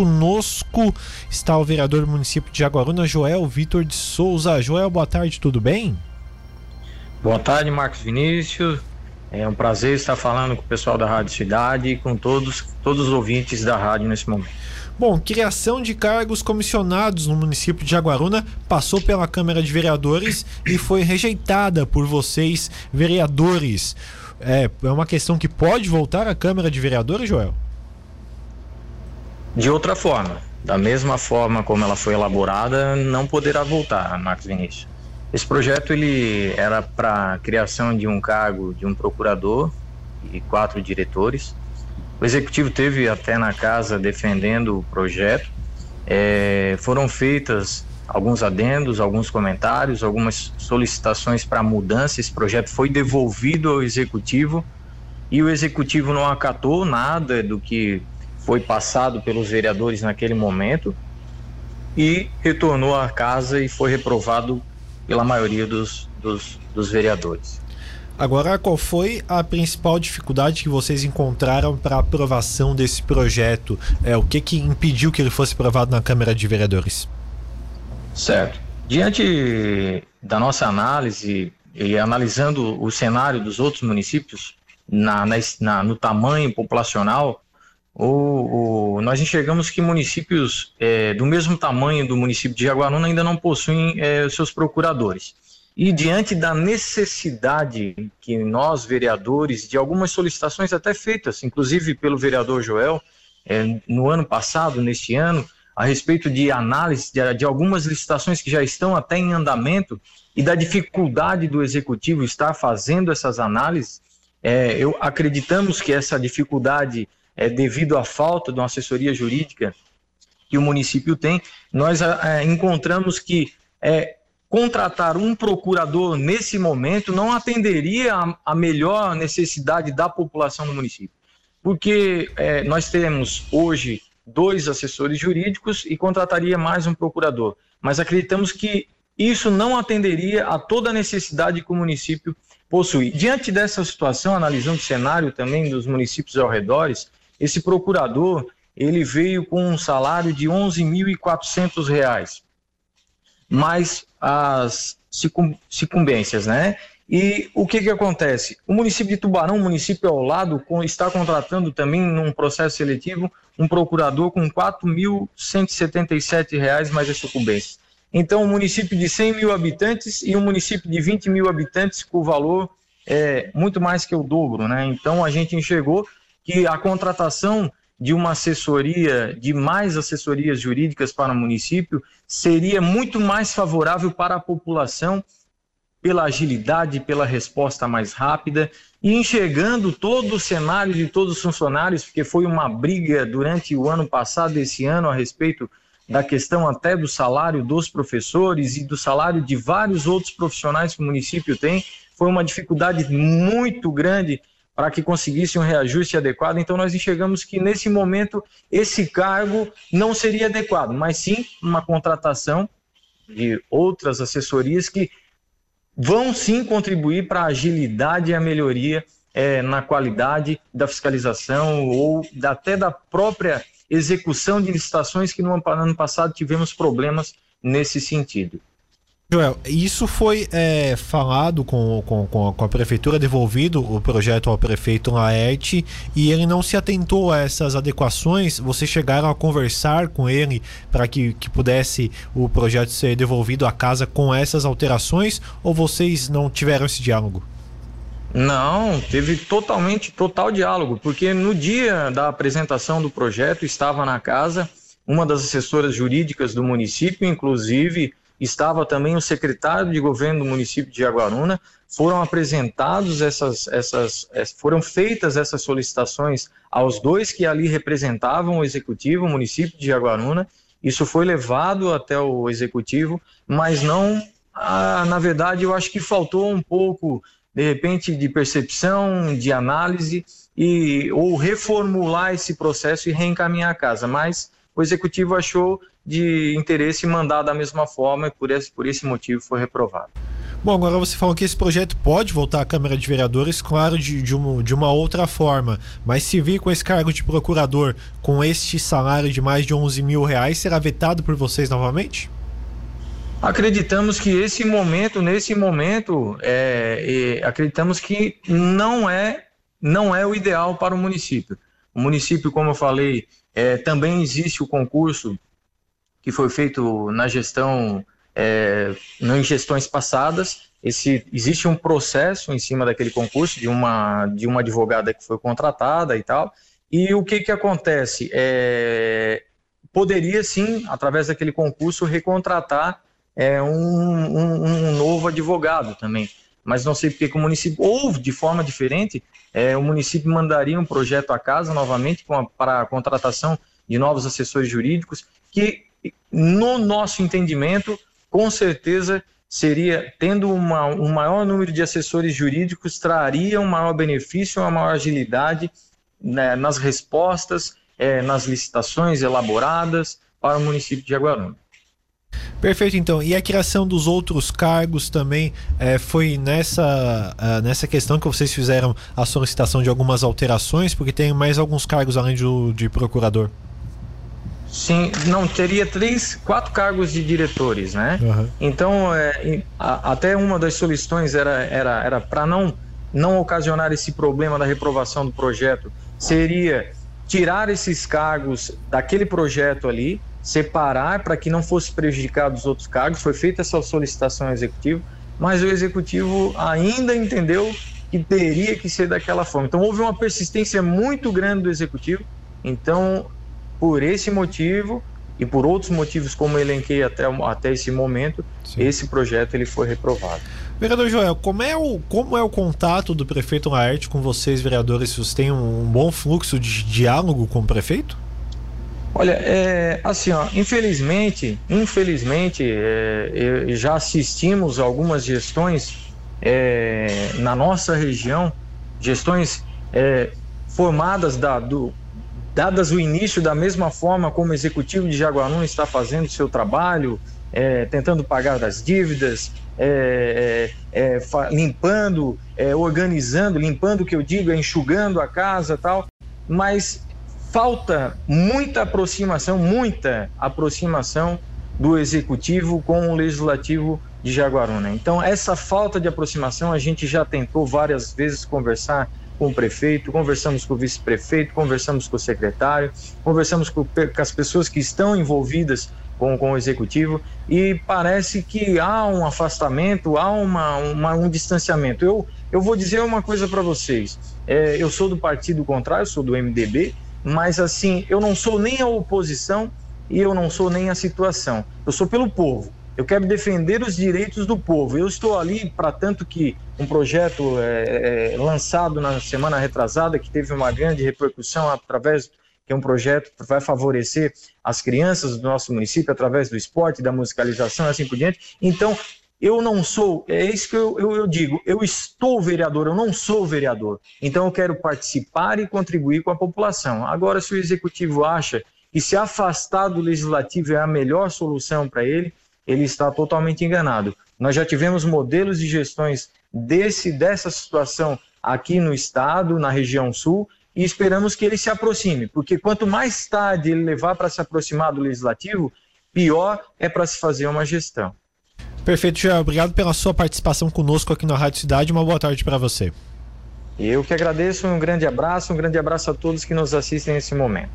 conosco está o vereador do município de Jaguaruna, Joel Vitor de Souza. Joel, boa tarde, tudo bem? Boa tarde, Marcos Vinícius. É um prazer estar falando com o pessoal da Rádio Cidade e com todos, todos os ouvintes da rádio nesse momento. Bom, criação de cargos comissionados no município de Jaguaruna passou pela Câmara de Vereadores e foi rejeitada por vocês, vereadores. É, é uma questão que pode voltar à Câmara de Vereadores, Joel? De outra forma, da mesma forma como ela foi elaborada, não poderá voltar, Marcos Vinícius. Esse projeto ele era para criação de um cargo de um procurador e quatro diretores. O executivo teve até na casa defendendo o projeto. É, foram feitas alguns adendos, alguns comentários, algumas solicitações para mudança. Esse projeto foi devolvido ao executivo e o executivo não acatou nada do que foi passado pelos vereadores naquele momento e retornou à casa e foi reprovado pela maioria dos, dos, dos vereadores. Agora, qual foi a principal dificuldade que vocês encontraram para a aprovação desse projeto? É, o que, que impediu que ele fosse aprovado na Câmara de Vereadores? Certo. Diante da nossa análise e analisando o cenário dos outros municípios na, na, no tamanho populacional, nós enxergamos que municípios é, do mesmo tamanho do município de Jaguaruna ainda não possuem é, seus procuradores. E diante da necessidade que nós, vereadores, de algumas solicitações até feitas, inclusive pelo vereador Joel, é, no ano passado, neste ano, a respeito de análise de, de, algumas licitações que já estão até em andamento e da dificuldade do executivo estar fazendo essas análises, é, eu acreditamos que essa dificuldade é, devido à falta de uma assessoria jurídica que o município tem, nós é, encontramos que é, contratar um procurador nesse momento não atenderia a, a melhor necessidade da população do município. Porque é, nós temos hoje dois assessores jurídicos e contrataria mais um procurador. Mas acreditamos que isso não atenderia a toda a necessidade que o município possui. Diante dessa situação, analisando o cenário também dos municípios ao redores, esse procurador, ele veio com um salário de R$ 11.400, mais as sucumbências, né? E o que que acontece? O município de Tubarão, município ao lado, está contratando também num processo seletivo um procurador com R$ 4.177 mais as sucumbências. Então, um município de 100 mil habitantes e um município de 20 mil habitantes com o valor é muito mais que o dobro, né? Então, a gente enxergou que a contratação de uma assessoria, de mais assessorias jurídicas para o município, seria muito mais favorável para a população pela agilidade, pela resposta mais rápida e enxergando todo o cenário de todos os funcionários, porque foi uma briga durante o ano passado, esse ano, a respeito da questão até do salário dos professores e do salário de vários outros profissionais que o município tem. Foi uma dificuldade muito grande para que conseguisse um reajuste adequado. Então, nós enxergamos que nesse momento esse cargo não seria adequado, mas sim uma contratação de outras assessorias que vão sim contribuir para a agilidade e a melhoria é, na qualidade da fiscalização ou até da própria execução de licitações que no ano passado tivemos problemas nesse sentido. Joel, isso foi é, falado com, com, com, a prefeitura, devolvido o projeto ao prefeito Laerte e ele não se atentou a essas adequações. Vocês chegaram a conversar com ele para que, que pudesse o projeto ser devolvido à casa com essas alterações ou vocês não tiveram esse diálogo? Não, teve totalmente, total diálogo, porque no dia da apresentação do projeto estava na casa uma das assessoras jurídicas do município, inclusive estava também o secretário de governo do município de Jaguaruna, foram apresentados essas, essas, foram feitas essas solicitações aos dois que ali representavam o executivo, o município de Jaguaruna, isso foi levado até o executivo, mas não, ah, na verdade, eu acho que faltou um pouco, de repente, de percepção, de análise, e ou reformular esse processo e reencaminhar a casa, mas o executivo achou de interesse mandar da mesma forma e por esse, por esse motivo foi reprovado. Bom, agora você falou que esse projeto pode voltar à Câmara de Vereadores, claro, de, de, uma, de uma outra forma, mas se vir com esse cargo de procurador, com este salário de mais de 11 mil reais, será vetado por vocês novamente? Acreditamos que esse momento, nesse momento, é, é, acreditamos que não é, não é o ideal para o município. O município, como eu falei, é, também existe o concurso que foi feito na gestão, é, em gestões passadas. Esse, existe um processo em cima daquele concurso de uma, de uma advogada que foi contratada e tal. E o que, que acontece? É, poderia sim, através daquele concurso, recontratar é, um, um, um novo advogado também. Mas não sei porque que o município, ou de forma diferente, é, o município mandaria um projeto à casa novamente para a contratação de novos assessores jurídicos, que, no nosso entendimento, com certeza seria, tendo uma, um maior número de assessores jurídicos, traria um maior benefício, uma maior agilidade né, nas respostas, é, nas licitações elaboradas para o município de Jaguaruna. Perfeito, então. E a criação dos outros cargos também é, foi nessa, uh, nessa questão que vocês fizeram a solicitação de algumas alterações, porque tem mais alguns cargos além do, de procurador. Sim, não, teria três, quatro cargos de diretores, né? Uhum. Então, é, a, até uma das solicitações era, era, era para não, não ocasionar esse problema da reprovação do projeto, seria tirar esses cargos daquele projeto ali, separar para que não fosse prejudicado os outros cargos. Foi feita essa solicitação ao executivo, mas o executivo ainda entendeu que teria que ser daquela forma. Então houve uma persistência muito grande do executivo. Então, por esse motivo e por outros motivos, como elenquei até, até esse momento, Sim. esse projeto ele foi reprovado. Vereador Joel, como é o, como é o contato do prefeito Laerte com vocês, vereadores? Vocês têm um, um bom fluxo de diálogo com o prefeito? Olha, é, assim, ó, infelizmente, infelizmente, é, já assistimos algumas gestões é, na nossa região, gestões é, formadas da, do, dadas o início da mesma forma como o executivo de Jaguaruna está fazendo seu trabalho, é, tentando pagar as dívidas, é, limpando, organizando, limpando o que eu digo, enxugando a casa tal, mas falta muita aproximação, muita aproximação do executivo com o legislativo de Jaguaruna. Então, essa falta de aproximação a gente já tentou várias vezes conversar com o prefeito, conversamos com o vice-prefeito, conversamos com o secretário, conversamos com, com, as pessoas que estão envolvidas com, com o executivo e parece que há um afastamento, há uma, uma um distanciamento. Eu, eu vou dizer uma coisa para vocês: é, eu sou do partido contrário, sou do MDB mas assim, eu não sou nem a oposição e eu não sou nem a situação. Eu sou pelo povo. Eu quero defender os direitos do povo. Eu estou ali para tanto que um projeto é, é, lançado na semana retrasada, que teve uma grande repercussão através que é um projeto que vai favorecer as crianças do nosso município através do esporte, da musicalização e assim por diante. Então, eu não sou, é isso que eu, eu, eu, digo, eu estou vereador, eu não sou vereador. Então eu quero participar e contribuir com a população. Agora, se o executivo acha que se afastar do legislativo é a melhor solução para ele, ele está totalmente enganado. Nós já tivemos modelos de gestões desse, dessa situação aqui no estado, na região sul, e esperamos que ele se aproxime, porque quanto mais tarde ele levar para se aproximar do legislativo, pior é para se fazer uma gestão. Perfeito, Joel. Obrigado pela sua participação conosco aqui na Rádio Cidade. Uma boa tarde para você. Eu que agradeço. Um grande abraço, um grande abraço a todos que nos assistem nesse momento.